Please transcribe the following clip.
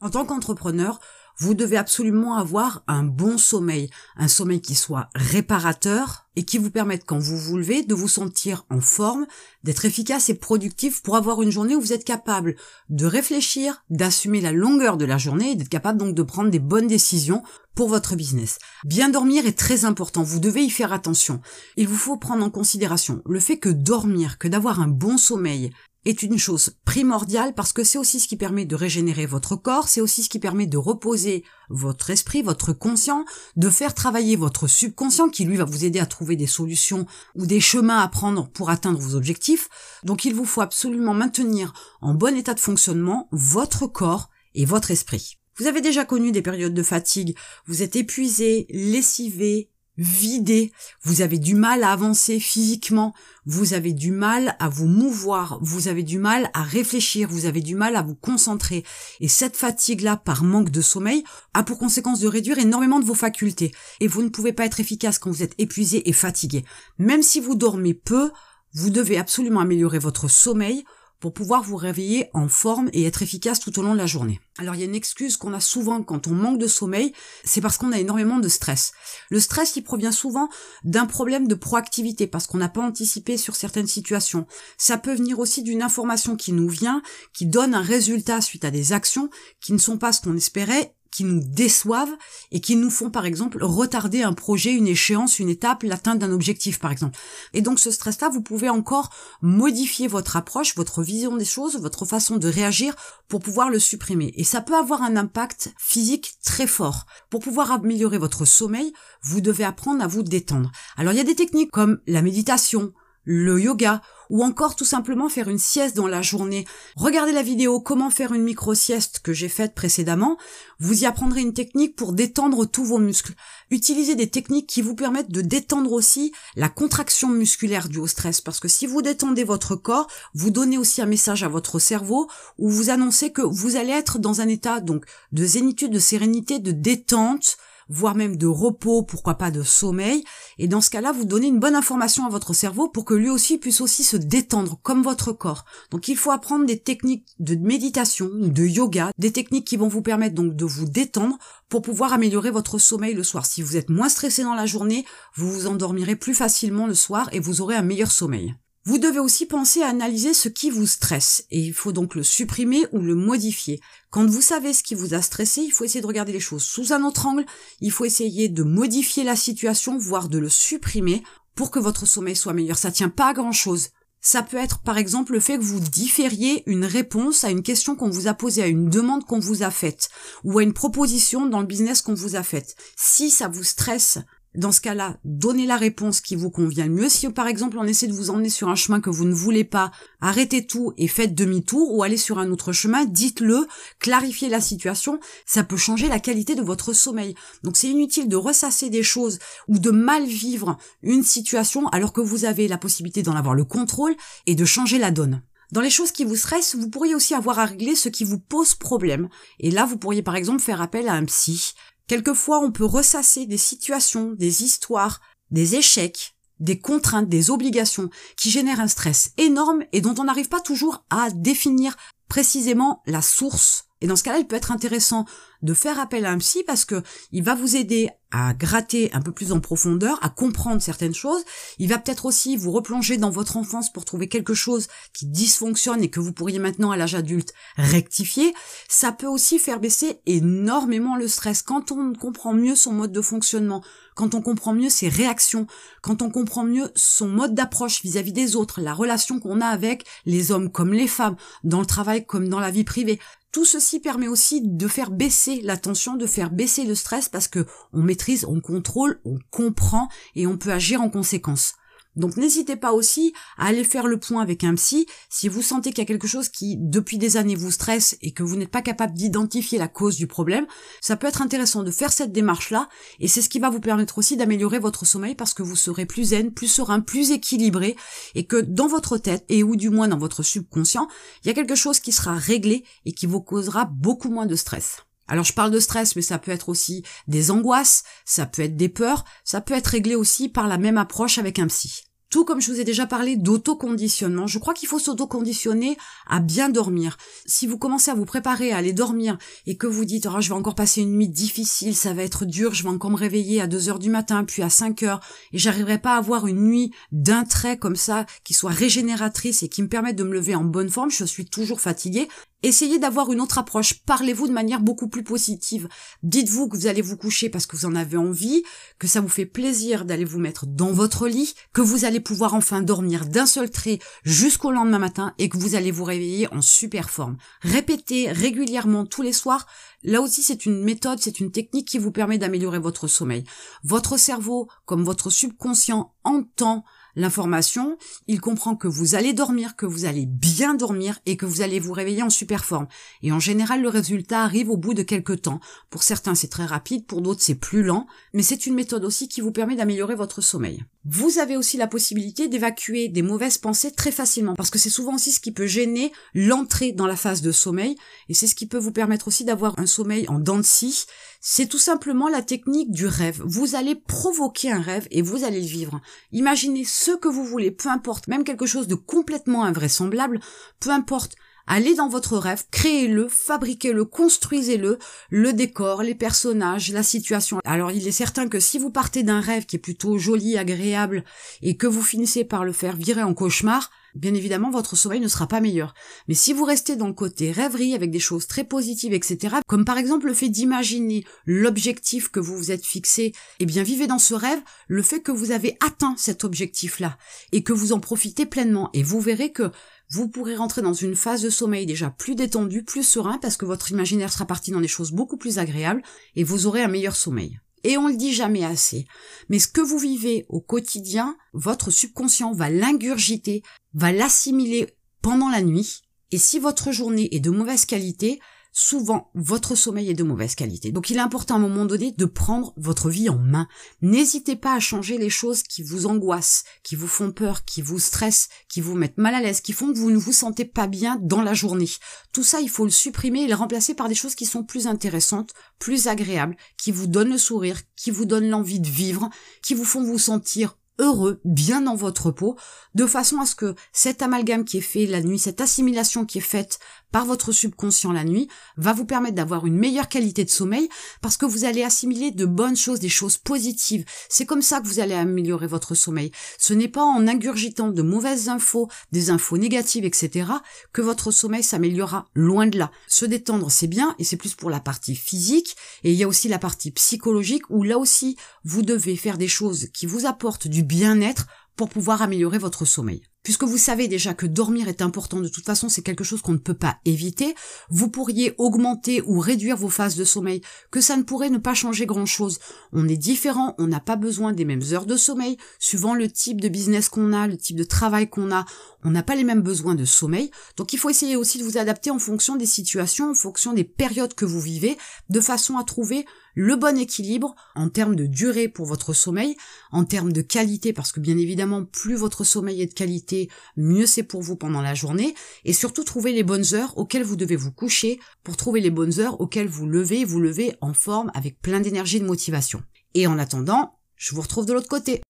En tant qu'entrepreneur, vous devez absolument avoir un bon sommeil, un sommeil qui soit réparateur et qui vous permette quand vous vous levez de vous sentir en forme, d'être efficace et productif pour avoir une journée où vous êtes capable de réfléchir, d'assumer la longueur de la journée et d'être capable donc de prendre des bonnes décisions pour votre business. Bien dormir est très important, vous devez y faire attention. Il vous faut prendre en considération le fait que dormir, que d'avoir un bon sommeil, est une chose primordiale parce que c'est aussi ce qui permet de régénérer votre corps, c'est aussi ce qui permet de reposer votre esprit, votre conscient, de faire travailler votre subconscient qui lui va vous aider à trouver des solutions ou des chemins à prendre pour atteindre vos objectifs. Donc il vous faut absolument maintenir en bon état de fonctionnement votre corps et votre esprit. Vous avez déjà connu des périodes de fatigue, vous êtes épuisé, lessivé, vidé, vous avez du mal à avancer physiquement, vous avez du mal à vous mouvoir, vous avez du mal à réfléchir, vous avez du mal à vous concentrer. Et cette fatigue-là, par manque de sommeil, a pour conséquence de réduire énormément de vos facultés. Et vous ne pouvez pas être efficace quand vous êtes épuisé et fatigué. Même si vous dormez peu, vous devez absolument améliorer votre sommeil pour pouvoir vous réveiller en forme et être efficace tout au long de la journée. Alors il y a une excuse qu'on a souvent quand on manque de sommeil, c'est parce qu'on a énormément de stress. Le stress il provient souvent d'un problème de proactivité parce qu'on n'a pas anticipé sur certaines situations. Ça peut venir aussi d'une information qui nous vient, qui donne un résultat suite à des actions qui ne sont pas ce qu'on espérait qui nous déçoivent et qui nous font par exemple retarder un projet, une échéance, une étape, l'atteinte d'un objectif par exemple. Et donc ce stress-là, vous pouvez encore modifier votre approche, votre vision des choses, votre façon de réagir pour pouvoir le supprimer. Et ça peut avoir un impact physique très fort. Pour pouvoir améliorer votre sommeil, vous devez apprendre à vous détendre. Alors il y a des techniques comme la méditation, le yoga ou encore tout simplement faire une sieste dans la journée. Regardez la vidéo comment faire une micro-sieste que j'ai faite précédemment. Vous y apprendrez une technique pour détendre tous vos muscles. Utilisez des techniques qui vous permettent de détendre aussi la contraction musculaire due au stress parce que si vous détendez votre corps, vous donnez aussi un message à votre cerveau où vous annoncez que vous allez être dans un état donc de zénitude, de sérénité, de détente, voire même de repos, pourquoi pas de sommeil. Et dans ce cas-là, vous donnez une bonne information à votre cerveau pour que lui aussi puisse aussi se détendre comme votre corps. Donc il faut apprendre des techniques de méditation, de yoga, des techniques qui vont vous permettre donc de vous détendre pour pouvoir améliorer votre sommeil le soir. Si vous êtes moins stressé dans la journée, vous vous endormirez plus facilement le soir et vous aurez un meilleur sommeil. Vous devez aussi penser à analyser ce qui vous stresse et il faut donc le supprimer ou le modifier. Quand vous savez ce qui vous a stressé, il faut essayer de regarder les choses sous un autre angle, il faut essayer de modifier la situation, voire de le supprimer pour que votre sommeil soit meilleur. Ça tient pas à grand chose. Ça peut être par exemple le fait que vous différiez une réponse à une question qu'on vous a posée, à une demande qu'on vous a faite, ou à une proposition dans le business qu'on vous a faite. Si ça vous stresse, dans ce cas-là, donnez la réponse qui vous convient le mieux. Si par exemple on essaie de vous emmener sur un chemin que vous ne voulez pas, arrêtez tout et faites demi-tour ou allez sur un autre chemin, dites-le, clarifiez la situation, ça peut changer la qualité de votre sommeil. Donc c'est inutile de ressasser des choses ou de mal vivre une situation alors que vous avez la possibilité d'en avoir le contrôle et de changer la donne. Dans les choses qui vous stressent, vous pourriez aussi avoir à régler ce qui vous pose problème. Et là, vous pourriez par exemple faire appel à un psy, Quelquefois, on peut ressasser des situations, des histoires, des échecs, des contraintes, des obligations qui génèrent un stress énorme et dont on n'arrive pas toujours à définir précisément la source et dans ce cas-là, il peut être intéressant de faire appel à un psy parce que il va vous aider à gratter un peu plus en profondeur, à comprendre certaines choses. Il va peut-être aussi vous replonger dans votre enfance pour trouver quelque chose qui dysfonctionne et que vous pourriez maintenant à l'âge adulte rectifier. Ça peut aussi faire baisser énormément le stress quand on comprend mieux son mode de fonctionnement, quand on comprend mieux ses réactions, quand on comprend mieux son mode d'approche vis-à-vis des autres, la relation qu'on a avec les hommes comme les femmes, dans le travail comme dans la vie privée. Tout ceci permet aussi de faire baisser la tension, de faire baisser le stress parce que on maîtrise, on contrôle, on comprend et on peut agir en conséquence. Donc n'hésitez pas aussi à aller faire le point avec un psy si vous sentez qu'il y a quelque chose qui depuis des années vous stresse et que vous n'êtes pas capable d'identifier la cause du problème. Ça peut être intéressant de faire cette démarche-là et c'est ce qui va vous permettre aussi d'améliorer votre sommeil parce que vous serez plus zen, plus serein, plus équilibré et que dans votre tête et ou du moins dans votre subconscient, il y a quelque chose qui sera réglé et qui vous causera beaucoup moins de stress. Alors je parle de stress, mais ça peut être aussi des angoisses, ça peut être des peurs, ça peut être réglé aussi par la même approche avec un psy. Tout comme je vous ai déjà parlé d'autoconditionnement, je crois qu'il faut s'autoconditionner à bien dormir. Si vous commencez à vous préparer à aller dormir et que vous dites oh, je vais encore passer une nuit difficile, ça va être dur, je vais encore me réveiller à 2 heures du matin, puis à 5 heures, et j'arriverai pas à avoir une nuit d'un trait comme ça, qui soit régénératrice et qui me permette de me lever en bonne forme, je suis toujours fatiguée, Essayez d'avoir une autre approche. Parlez-vous de manière beaucoup plus positive. Dites-vous que vous allez vous coucher parce que vous en avez envie, que ça vous fait plaisir d'aller vous mettre dans votre lit, que vous allez pouvoir enfin dormir d'un seul trait jusqu'au lendemain matin et que vous allez vous réveiller en super forme. Répétez régulièrement tous les soirs. Là aussi, c'est une méthode, c'est une technique qui vous permet d'améliorer votre sommeil. Votre cerveau, comme votre subconscient, entend l'information, il comprend que vous allez dormir, que vous allez bien dormir et que vous allez vous réveiller en super forme. Et en général, le résultat arrive au bout de quelques temps. Pour certains, c'est très rapide, pour d'autres, c'est plus lent, mais c'est une méthode aussi qui vous permet d'améliorer votre sommeil. Vous avez aussi la possibilité d'évacuer des mauvaises pensées très facilement, parce que c'est souvent aussi ce qui peut gêner l'entrée dans la phase de sommeil, et c'est ce qui peut vous permettre aussi d'avoir un sommeil en dents de scie. C'est tout simplement la technique du rêve. Vous allez provoquer un rêve et vous allez le vivre. Imaginez ce que vous voulez, peu importe, même quelque chose de complètement invraisemblable, peu importe Allez dans votre rêve, créez-le, fabriquez-le, construisez-le, le décor, les personnages, la situation. Alors il est certain que si vous partez d'un rêve qui est plutôt joli, agréable, et que vous finissez par le faire virer en cauchemar, bien évidemment votre sommeil ne sera pas meilleur. Mais si vous restez dans le côté rêverie avec des choses très positives, etc., comme par exemple le fait d'imaginer l'objectif que vous vous êtes fixé, eh bien vivez dans ce rêve le fait que vous avez atteint cet objectif-là et que vous en profitez pleinement. Et vous verrez que vous pourrez rentrer dans une phase de sommeil déjà plus détendue, plus serein, parce que votre imaginaire sera parti dans des choses beaucoup plus agréables, et vous aurez un meilleur sommeil. Et on le dit jamais assez. Mais ce que vous vivez au quotidien, votre subconscient va l'ingurgiter, va l'assimiler pendant la nuit, et si votre journée est de mauvaise qualité, souvent votre sommeil est de mauvaise qualité. Donc il est important à un moment donné de prendre votre vie en main. N'hésitez pas à changer les choses qui vous angoissent, qui vous font peur, qui vous stressent, qui vous mettent mal à l'aise, qui font que vous ne vous sentez pas bien dans la journée. Tout ça, il faut le supprimer et le remplacer par des choses qui sont plus intéressantes, plus agréables, qui vous donnent le sourire, qui vous donnent l'envie de vivre, qui vous font vous sentir heureux, bien dans votre peau, de façon à ce que cet amalgame qui est fait la nuit, cette assimilation qui est faite par votre subconscient la nuit, va vous permettre d'avoir une meilleure qualité de sommeil parce que vous allez assimiler de bonnes choses, des choses positives. C'est comme ça que vous allez améliorer votre sommeil. Ce n'est pas en ingurgitant de mauvaises infos, des infos négatives, etc., que votre sommeil s'améliorera loin de là. Se détendre, c'est bien, et c'est plus pour la partie physique, et il y a aussi la partie psychologique où là aussi, vous devez faire des choses qui vous apportent du bien-être pour pouvoir améliorer votre sommeil. Puisque vous savez déjà que dormir est important de toute façon, c'est quelque chose qu'on ne peut pas éviter, vous pourriez augmenter ou réduire vos phases de sommeil, que ça ne pourrait ne pas changer grand-chose. On est différent, on n'a pas besoin des mêmes heures de sommeil, suivant le type de business qu'on a, le type de travail qu'on a, on n'a pas les mêmes besoins de sommeil, donc il faut essayer aussi de vous adapter en fonction des situations, en fonction des périodes que vous vivez, de façon à trouver le bon équilibre en termes de durée pour votre sommeil, en termes de qualité, parce que bien évidemment, plus votre sommeil est de qualité, mieux c'est pour vous pendant la journée, et surtout trouver les bonnes heures auxquelles vous devez vous coucher pour trouver les bonnes heures auxquelles vous levez, vous levez en forme avec plein d'énergie et de motivation. Et en attendant, je vous retrouve de l'autre côté.